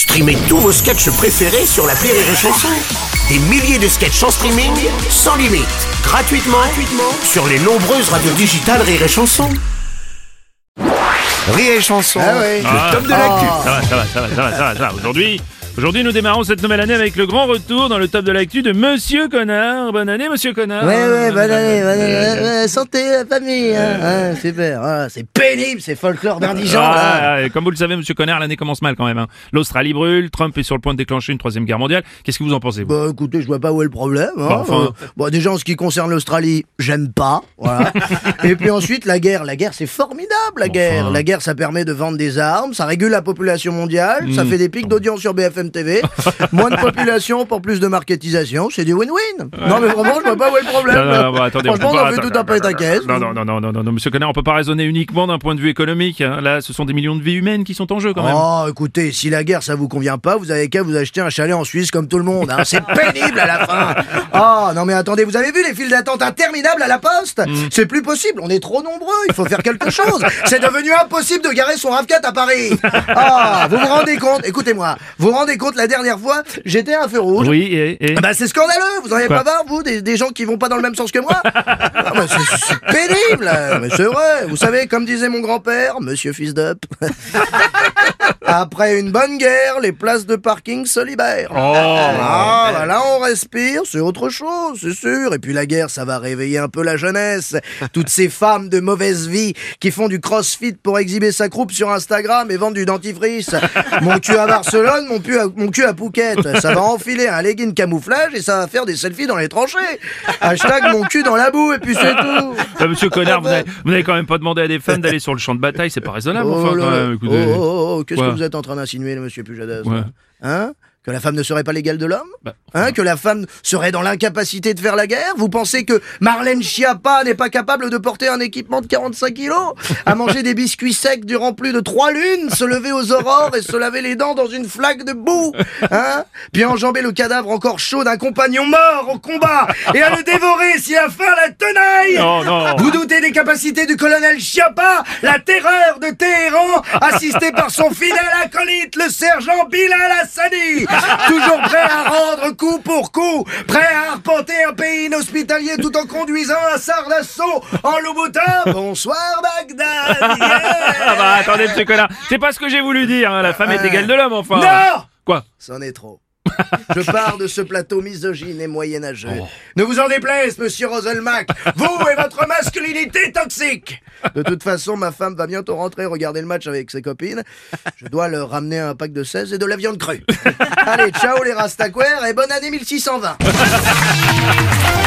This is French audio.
Streamez tous vos sketchs préférés sur la Rire et Chanson. Des milliers de sketchs en streaming, sans limite, gratuitement, gratuitement sur les nombreuses radios digitales Rire et Chanson. Rire et Chanson, le top de l'actu. Ça va, ça va, ça va, ça va, ça va, ça va. Aujourd'hui, aujourd'hui, nous démarrons cette nouvelle année avec le grand retour dans le top de l'actu de Monsieur Connard. Bonne année, Monsieur Connard. Ouais, ouais, bonne année, bonne année. Ouais, santé, la famille, hein, hein, super. Ah, c'est pénible, ces folklore d'indigents. Ah, comme vous le savez, Monsieur Connard, l'année commence mal quand même. hein. L'Australie brûle, Trump est sur le point de déclencher une troisième guerre mondiale. Qu'est-ce que vous en pensez vous? Bah écoutez, je vois pas où est le problème. Hein. Bah, enfin. Euh, bon, déjà en ce qui concerne l'Australie, j'aime pas. Voilà. Et puis ensuite, la guerre. La guerre, c'est formidable, la guerre. Enfin. La guerre, ça permet de vendre des armes, ça régule la population mondiale, ça Mm. fait des pics d'audience sur BFM TV. Moins de population pour plus de marketisation, c'est du win-win. Non mais vraiment, je vois pas où est le problème. Non, non, non, bah, attendez, Franchement, on pas- en fait tout un pétaquès. Non, non, non, non, non, non, non, Monsieur Connard, on peut pas raisonner uniquement d'un point de vue économique. hein. Là, ce sont des millions de vies humaines qui sont en jeu quand même. Oh, écoutez, si la guerre ça vous convient pas, vous avez qu'à vous acheter un chalet en Suisse comme tout le monde. Hein. C'est pénible à la fin. Oh, non mais attendez, vous avez vu les files d'attente interminables à la poste? C'est plus possible, on est trop nombreux, il faut faire quelque chose. C'est devenu impossible de garer son RAV4 à Paris. Ah, vous vous rendez compte Écoutez-moi, vous vous rendez compte, la dernière fois, j'étais à un feu rouge. Oui, et, et- Ah Bah c'est scandaleux, vous en avez Quoi pas marre vous des, des gens qui vont pas dans le même sens que moi Ah bah, c'est- pénible, mais c'est vrai. Vous savez, comme disait mon grand-père, Monsieur Fils d'Up, après une bonne guerre, les places de parking se libèrent. Oh. Ah, bah là on respire, c'est autre chose, c'est sûr. Et puis la guerre, ça va réveiller un peu la jeunesse. Toutes ces femmes de mauvaise vie qui font du crossfit pour exhiber sa croupe sur Instagram et vendre du dentifrice. Mon cul à Barcelone, mon, pu à, mon cul à Phuket. Ça va enfiler un legging camouflage et ça va faire des selfies dans les tranchées. Hashtag mon cul dans la boue et puis c'est tout. Ah, Monsieur Connard, vous n'avez quand même pas demandé à des femmes d'aller sur le champ de bataille, c'est pas raisonnable. Oh. Oh, oh, oh, qu'est-ce que vous êtes en train d'insinuer, monsieur Pujadas Ouais. Hein? Que la femme ne serait pas l'égale de l'homme Bah, Hein Que la femme serait dans l'incapacité de faire la guerre Vous pensez que Marlène Schiappa n'est pas capable de porter un équipement de 45 kilos À manger des biscuits secs durant plus de trois lunes Se lever aux aurores et se laver les dents dans une flaque de boue Hein Puis enjamber le cadavre encore chaud d'un compagnon mort au combat Et à le dévorer si a faim la tenaille Non, non. vous doutez des capacités du colonel Chiappa, la terreur de Téhéran, assisté par son fidèle acolyte, le sergent Bilal Hassani, toujours prêt à rendre coup pour coup, prêt à arpenter un pays inhospitalier tout en conduisant un sar d'assaut en Louboutin. Bonsoir Bagdad. Ah bah attendez, Monsieur Connard, c'est pas ce que j'ai voulu dire. hein. La femme est égale de l'homme, enfin. Non Quoi? C'en est trop. Je pars de ce plateau misogyne et moyenâgeux. Ne vous en déplaise, monsieur Roselmack, vous et votre masculinité toxique. De toute façon, ma femme va bientôt rentrer regarder le match avec ses copines. Je dois leur ramener un pack de 16 et de la viande crue. Allez, ciao les rastaquaires et bonne année 1620.